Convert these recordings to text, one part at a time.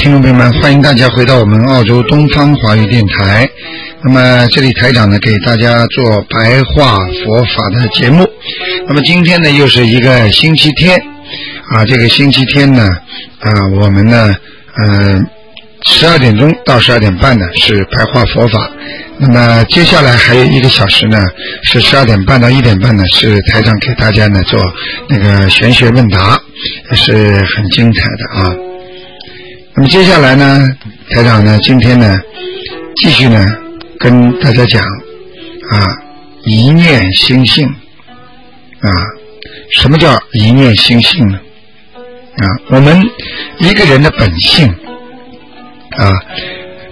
听众朋友们，欢迎大家回到我们澳洲东方华语电台。那么这里台长呢，给大家做白话佛法的节目。那么今天呢，又是一个星期天啊。这个星期天呢，啊，我们呢，嗯，十二点钟到十二点半呢是白话佛法。那么接下来还有一个小时呢，是十二点半到一点半呢，是台长给大家呢做那个玄学问答，是很精彩的啊。那么接下来呢，台长呢，今天呢，继续呢，跟大家讲啊，一念心性啊，什么叫一念心性呢？啊，我们一个人的本性啊，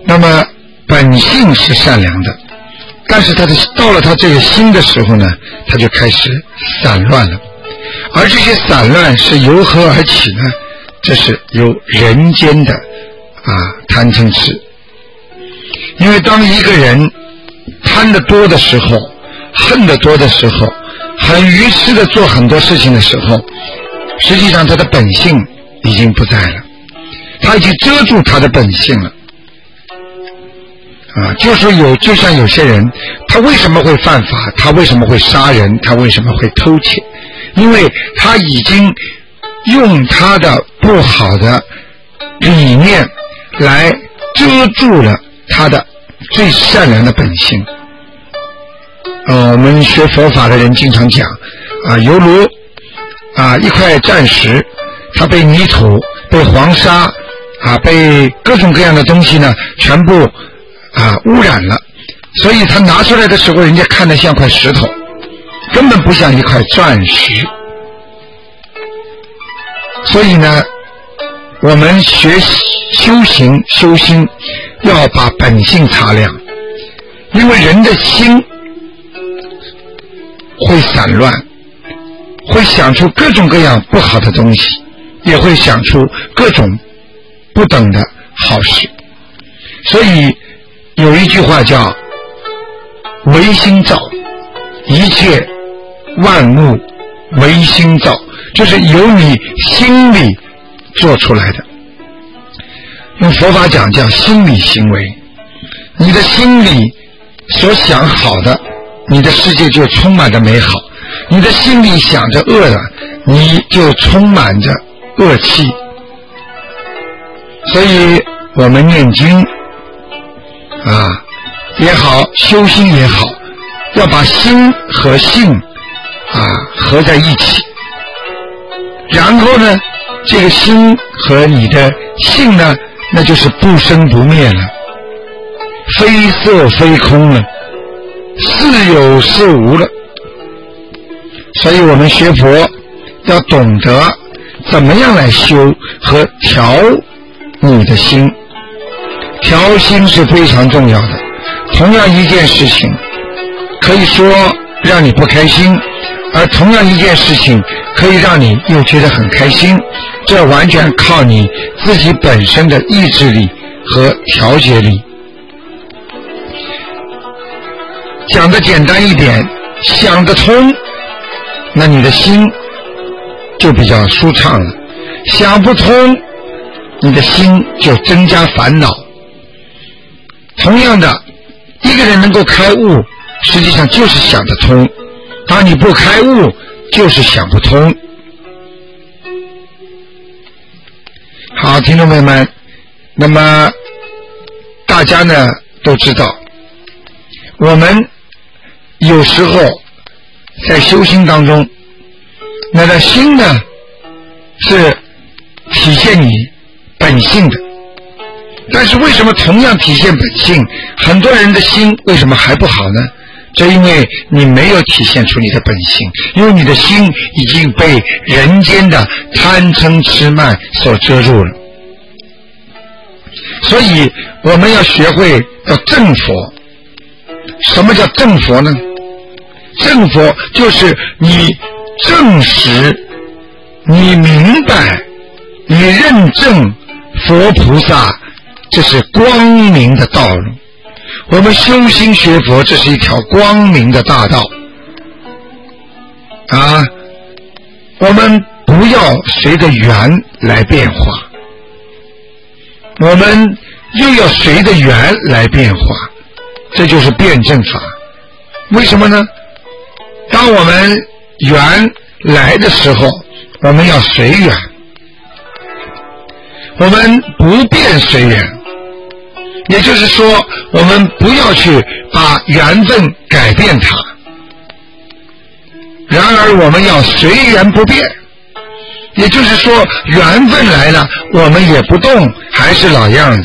那么本性是善良的，但是他的到了他这个心的时候呢，他就开始散乱了，而这些散乱是由何而起呢？这是由人间的啊贪嗔痴，因为当一个人贪的多的时候，恨的多的时候，很愚痴的做很多事情的时候，实际上他的本性已经不在了，他已经遮住他的本性了。啊，就是有，就像有些人，他为什么会犯法？他为什么会杀人？他为什么会偷窃？因为他已经。用他的不好的理念来遮住了他的最善良的本性。呃，我们学佛法的人经常讲啊，犹如啊一块钻石，它被泥土、被黄沙啊、被各种各样的东西呢，全部啊污染了，所以他拿出来的时候，人家看的像块石头，根本不像一块钻石。所以呢，我们学修行修心，要把本性擦亮，因为人的心会散乱，会想出各种各样不好的东西，也会想出各种不等的好事。所以有一句话叫“唯心造”，一切万物唯心造。就是由你心里做出来的，用佛法讲叫心理行为。你的心里所想好的，你的世界就充满着美好；你的心里想着恶的，你就充满着恶气。所以我们念经啊也好，修心也好，要把心和性啊合在一起。然后呢，这个心和你的性呢，那就是不生不灭了，非色非空了，似有似无了。所以我们学佛要懂得怎么样来修和调你的心，调心是非常重要的。同样一件事情，可以说让你不开心。而同样一件事情，可以让你又觉得很开心，这完全靠你自己本身的意志力和调节力。讲的简单一点，想得通，那你的心就比较舒畅了；想不通，你的心就增加烦恼。同样的，一个人能够开悟，实际上就是想得通。当你不开悟，就是想不通。好，听众朋友们，那么大家呢都知道，我们有时候在修心当中，那个心呢是体现你本性的，但是为什么同样体现本性，很多人的心为什么还不好呢？这因为你没有体现出你的本性，因为你的心已经被人间的贪嗔痴慢所遮住了。所以我们要学会要正佛。什么叫正佛呢？正佛就是你证实、你明白、你认证佛菩萨，这是光明的道路。我们修心学佛，这是一条光明的大道啊！我们不要随着缘来变化，我们又要随着缘来变化，这就是辩证法。为什么呢？当我们缘来的时候，我们要随缘，我们不变随缘。也就是说，我们不要去把缘分改变它。然而，我们要随缘不变。也就是说，缘分来了，我们也不动，还是老样子。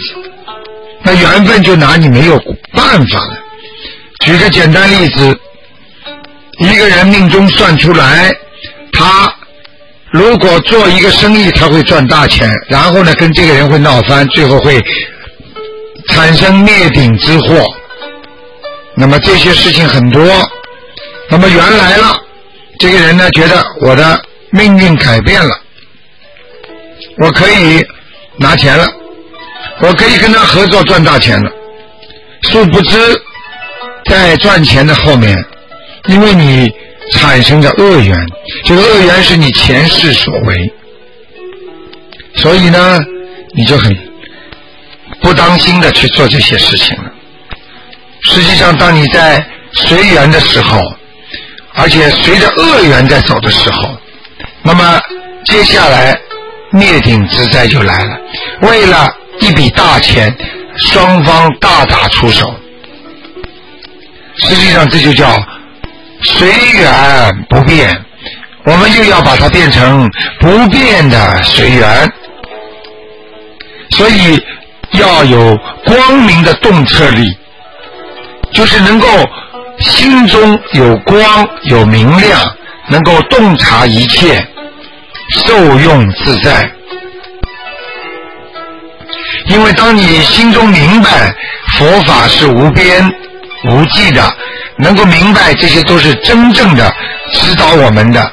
那缘分就拿你没有办法了。举个简单例子，一个人命中算出来，他如果做一个生意，他会赚大钱，然后呢，跟这个人会闹翻，最后会。产生灭顶之祸，那么这些事情很多。那么原来了，这个人呢觉得我的命运改变了，我可以拿钱了，我可以跟他合作赚大钱了。殊不知，在赚钱的后面，因为你产生的恶缘，这个恶缘是你前世所为，所以呢，你就很。不当心的去做这些事情了。实际上，当你在随缘的时候，而且随着恶缘在走的时候，那么接下来灭顶之灾就来了。为了一笔大钱，双方大打出手。实际上，这就叫随缘不变。我们又要把它变成不变的随缘。所以。要有光明的洞彻力，就是能够心中有光有明亮，能够洞察一切，受用自在。因为当你心中明白佛法是无边无际的，能够明白这些都是真正的指导我们的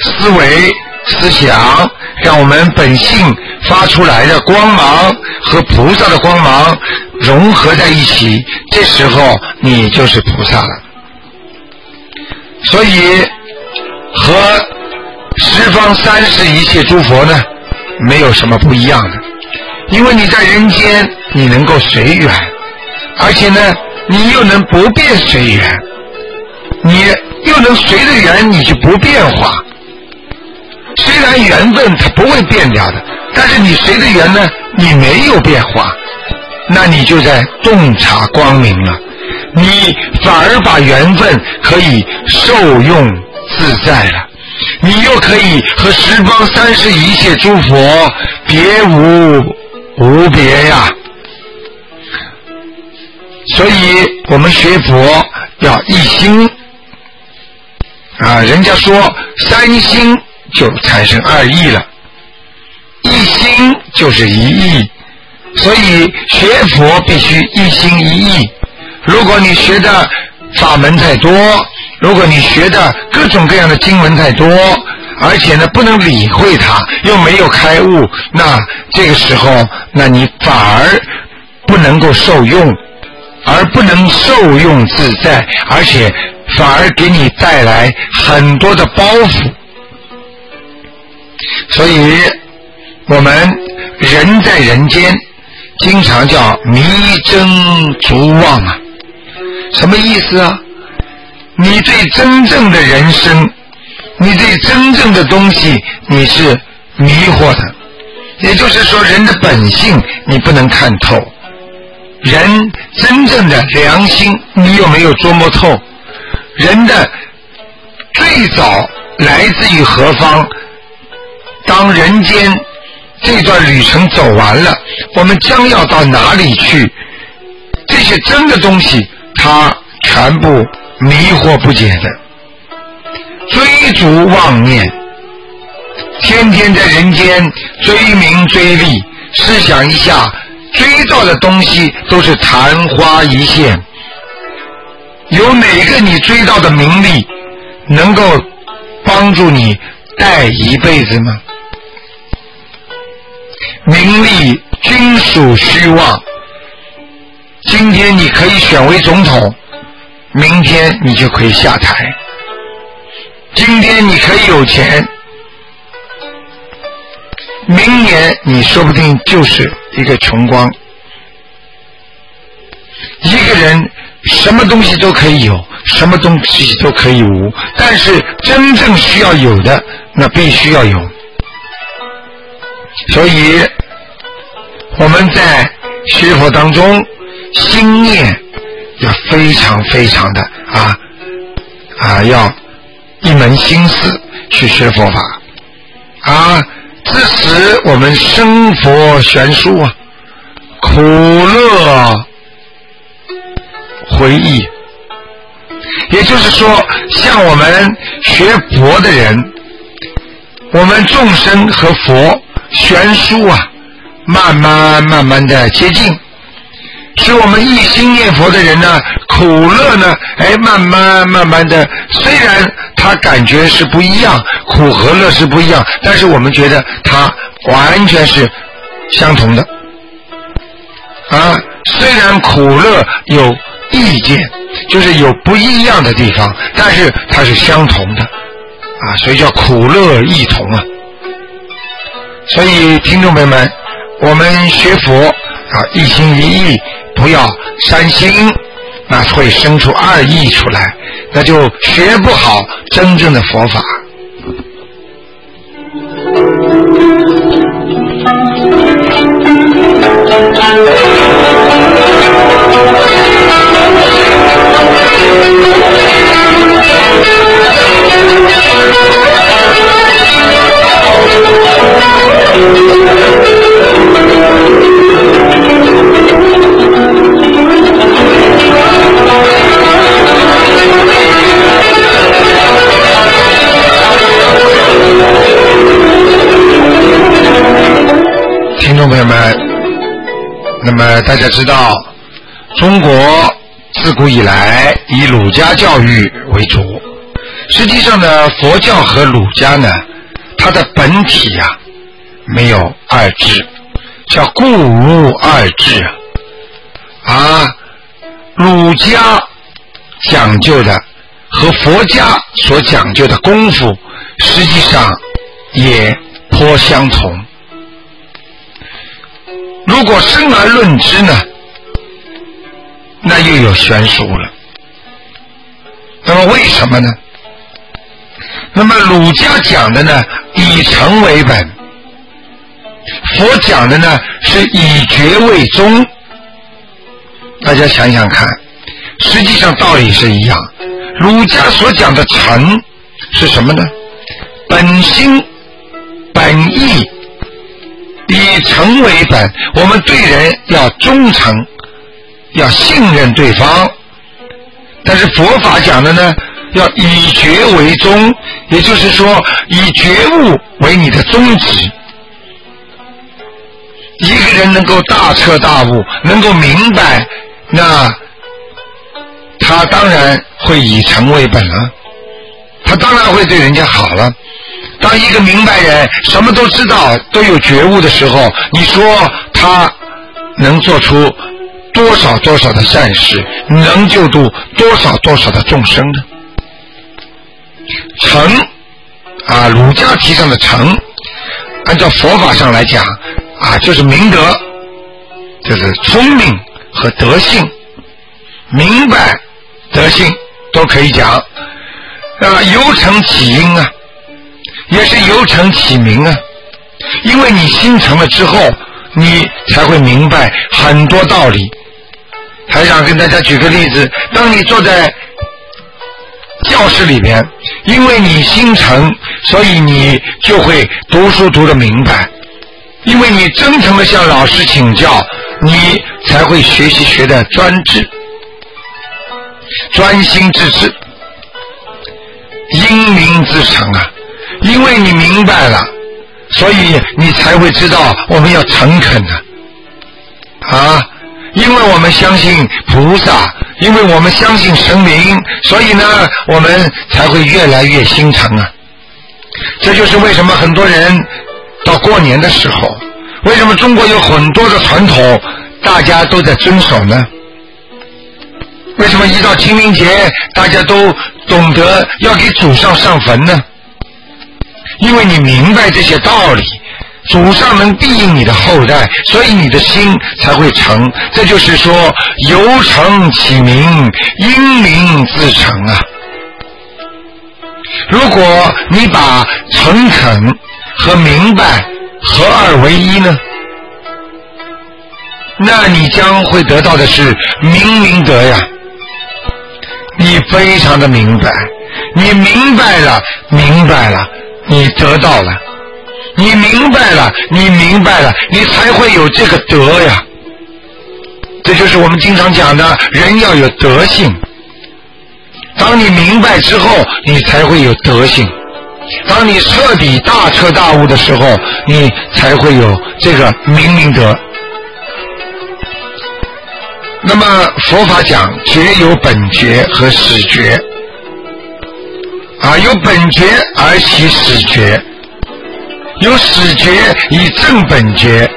思维思想。让我们本性发出来的光芒和菩萨的光芒融合在一起，这时候你就是菩萨了。所以和十方三世一切诸佛呢，没有什么不一样的。因为你在人间，你能够随缘，而且呢，你又能不变随缘，你又能随着缘，你就不变化。虽然缘分它不会变掉的，但是你随着缘呢，你没有变化，那你就在洞察光明了。你反而把缘分可以受用自在了，你又可以和十方三世一切诸佛别无无别呀。所以我们学佛要一心啊，人家说三心。就产生二意了，一心就是一意，所以学佛必须一心一意。如果你学的法门太多，如果你学的各种各样的经文太多，而且呢不能理会它，又没有开悟，那这个时候，那你反而不能够受用，而不能受用自在，而且反而给你带来很多的包袱。所以，我们人在人间，经常叫迷争逐妄啊。什么意思啊？你对真正的人生，你对真正的东西，你是迷惑的。也就是说，人的本性你不能看透，人真正的良心你有没有琢磨透？人的最早来自于何方？当人间这段旅程走完了，我们将要到哪里去？这些真的东西，他全部迷惑不解的，追逐妄念，天天在人间追名追利。试想一下，追到的东西都是昙花一现，有哪个你追到的名利能够帮助你带一辈子吗？名利均属虚妄。今天你可以选为总统，明天你就可以下台。今天你可以有钱，明年你说不定就是一个穷光。一个人什么东西都可以有，什么东西都可以无，但是真正需要有的，那必须要有。所以我们在学佛当中。心念要非常非常的啊啊，要一门心思去学佛法啊，致使我们生佛悬殊啊，苦乐回忆。也就是说，像我们学佛的人，我们众生和佛悬殊啊，慢慢慢慢的接近。使我们一心念佛的人呢，苦乐呢，哎，慢慢慢慢的，虽然他感觉是不一样，苦和乐是不一样，但是我们觉得它完全是相同的。啊，虽然苦乐有意见，就是有不一样的地方，但是它是相同的，啊，所以叫苦乐异同啊。所以听众朋友们，我们学佛啊，一心一意。不要三心，那会生出二意出来，那就学不好真正的佛法。大家知道，中国自古以来以儒家教育为主。实际上呢，佛教和儒家呢，它的本体呀，没有二致，叫故无二致啊。啊，儒家讲究的和佛家所讲究的功夫，实际上也颇相同。如果生而论之呢，那又有悬殊了。那么为什么呢？那么儒家讲的呢，以诚为本；佛讲的呢，是以觉为宗。大家想想看，实际上道理是一样。儒家所讲的诚是什么呢？本心、本意。以诚为本，我们对人要忠诚，要信任对方。但是佛法讲的呢，要以觉为宗，也就是说以觉悟为你的宗旨。一个人能够大彻大悟，能够明白，那他当然会以诚为本了，他当然会对人家好了。当一个明白人什么都知道、都有觉悟的时候，你说他能做出多少多少的善事，能救度多少多少的众生呢？诚啊，儒家提倡的诚，按照佛法上来讲啊，就是明德，就是聪明和德性，明白德性都可以讲啊，由诚起因啊。也是由诚起名啊，因为你心诚了之后，你才会明白很多道理。还想跟大家举个例子：当你坐在教室里边，因为你心诚，所以你就会读书读得明白；因为你真诚的向老师请教，你才会学习学的专制。专心致志，英明自成啊！因为你明白了，所以你才会知道我们要诚恳的啊！因为我们相信菩萨，因为我们相信神明，所以呢，我们才会越来越心诚啊！这就是为什么很多人到过年的时候，为什么中国有很多的传统，大家都在遵守呢？为什么一到清明节，大家都懂得要给祖上上坟呢？因为你明白这些道理，祖上能庇应你的后代，所以你的心才会诚。这就是说，由诚起名，因名自诚啊。如果你把诚恳和明白合二为一呢，那你将会得到的是明明德呀。你非常的明白，你明白了，明白了，你得到了，你明白了，你明白了，你才会有这个德呀。这就是我们经常讲的，人要有德性。当你明白之后，你才会有德性；当你彻底大彻大悟的时候，你才会有这个明明德。那么佛法讲觉有本觉和始觉，啊，有本觉而起始觉，有始觉以正本觉。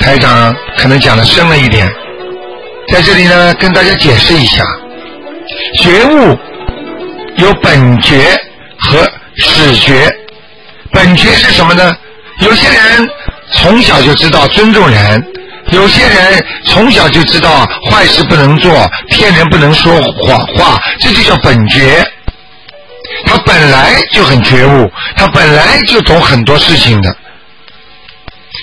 台长可能讲的深了一点，在这里呢跟大家解释一下，觉悟有本觉和始觉。本觉是什么呢？有些人从小就知道尊重人。有些人从小就知道坏事不能做，骗人不能说谎话，这就叫本觉。他本来就很觉悟，他本来就懂很多事情的。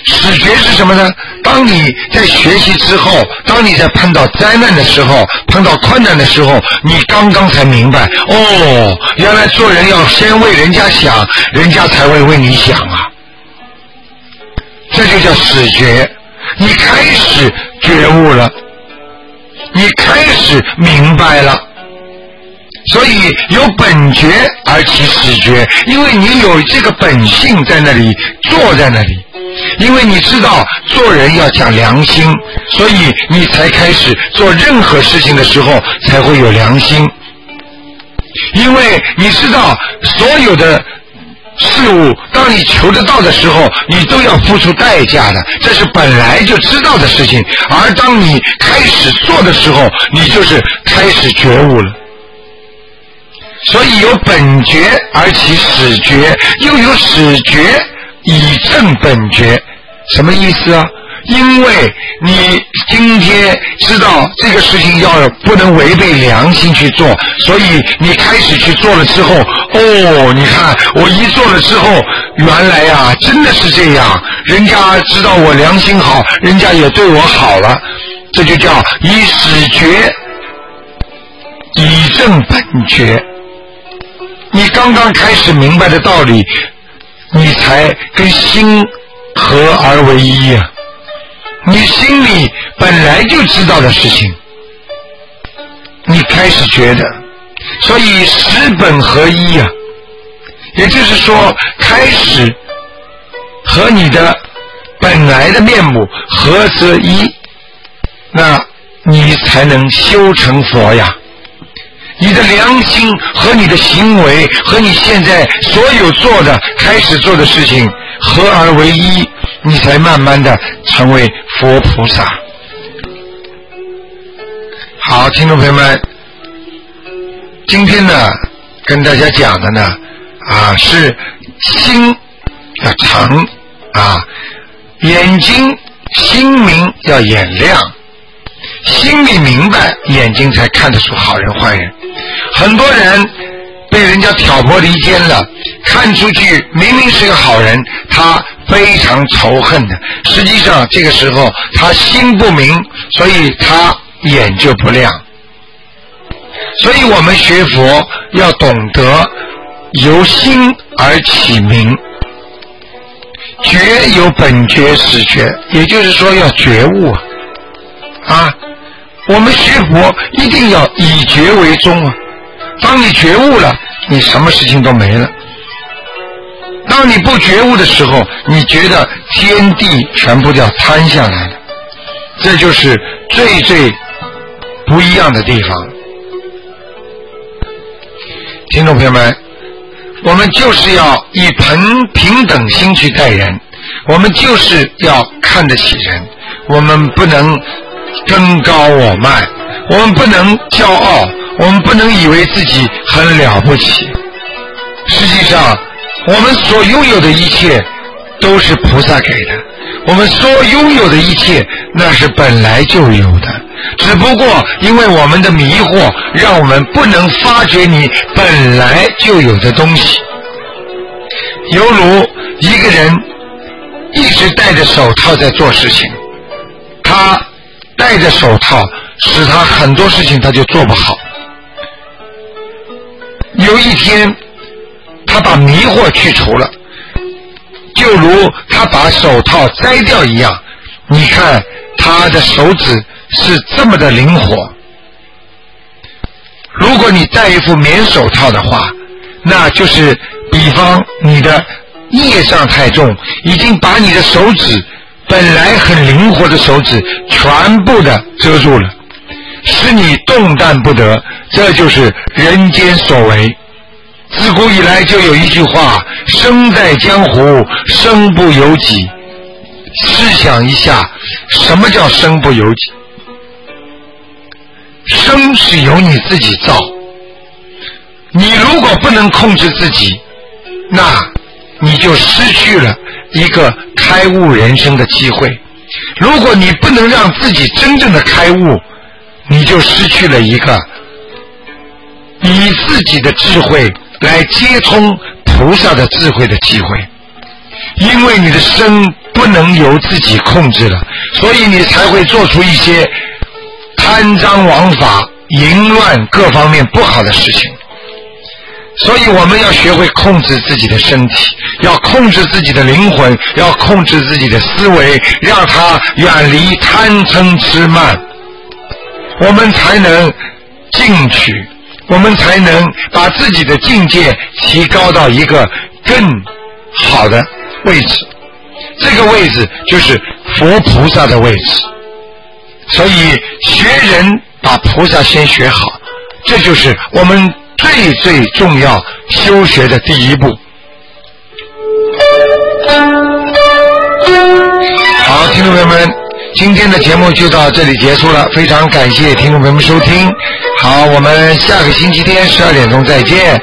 始觉是什么呢？当你在学习之后，当你在碰到灾难的时候，碰到困难的时候，你刚刚才明白，哦，原来做人要先为人家想，人家才会为你想啊。这就叫始觉。你开始觉悟了，你开始明白了，所以有本觉而起始觉，因为你有这个本性在那里坐在那里，因为你知道做人要讲良心，所以你才开始做任何事情的时候才会有良心，因为你知道所有的。事物，当你求得到的时候，你都要付出代价的，这是本来就知道的事情。而当你开始做的时候，你就是开始觉悟了。所以有本觉而起始觉，又有始觉以正本觉，什么意思啊？因为你今天知道这个事情要不能违背良心去做，所以你开始去做了之后，哦，你看我一做了之后，原来呀真的是这样，人家知道我良心好，人家也对我好了，这就叫以始觉以正本觉。你刚刚开始明白的道理，你才跟心合而为一呀。你心里本来就知道的事情，你开始觉得，所以十本合一呀，也就是说，开始和你的本来的面目合则一，那你才能修成佛呀。你的良心和你的行为和你现在所有做的、开始做的事情合而为一。你才慢慢的成为佛菩萨。好，听众朋友们，今天呢，跟大家讲的呢，啊，是心要诚啊，眼睛心明要眼亮，心里明白，眼睛才看得出好人坏人。很多人被人家挑拨离间了，看出去明明是个好人，他。非常仇恨的，实际上这个时候他心不明，所以他眼就不亮。所以我们学佛要懂得由心而起名，觉有本觉始觉，也就是说要觉悟啊！我们学佛一定要以觉为宗啊！当你觉悟了，你什么事情都没了。当你不觉悟的时候，你觉得天地全部都要瘫下来了，这就是最最不一样的地方。听众朋友们，我们就是要以平平等心去待人，我们就是要看得起人，我们不能登高我慢，我们不能骄傲，我们不能以为自己很了不起。实际上，我们所拥有的一切都是菩萨给的，我们所拥有的一切那是本来就有的。只不过因为我们的迷惑，让我们不能发觉你本来就有的东西。犹如一个人一直戴着手套在做事情，他戴着手套，使他很多事情他就做不好。有一天，他把迷惑去除了，就如他把手套摘掉一样，你看他的手指。是这么的灵活。如果你戴一副棉手套的话，那就是比方你的业障太重，已经把你的手指本来很灵活的手指全部的遮住了，使你动弹不得。这就是人间所为。自古以来就有一句话：“生在江湖，身不由己。”试想一下，什么叫身不由己？生是由你自己造，你如果不能控制自己，那你就失去了一个开悟人生的机会。如果你不能让自己真正的开悟，你就失去了一个以自己的智慧来接通菩萨的智慧的机会。因为你的生不能由自己控制了，所以你才会做出一些。贪赃枉法、淫乱各方面不好的事情，所以我们要学会控制自己的身体，要控制自己的灵魂，要控制自己的思维，让它远离贪嗔痴慢，我们才能进取，我们才能把自己的境界提高到一个更好的位置。这个位置就是佛菩萨的位置。所以学人把菩萨先学好，这就是我们最最重要修学的第一步。好，听众朋友们，今天的节目就到这里结束了，非常感谢听众朋友们收听。好，我们下个星期天十二点钟再见。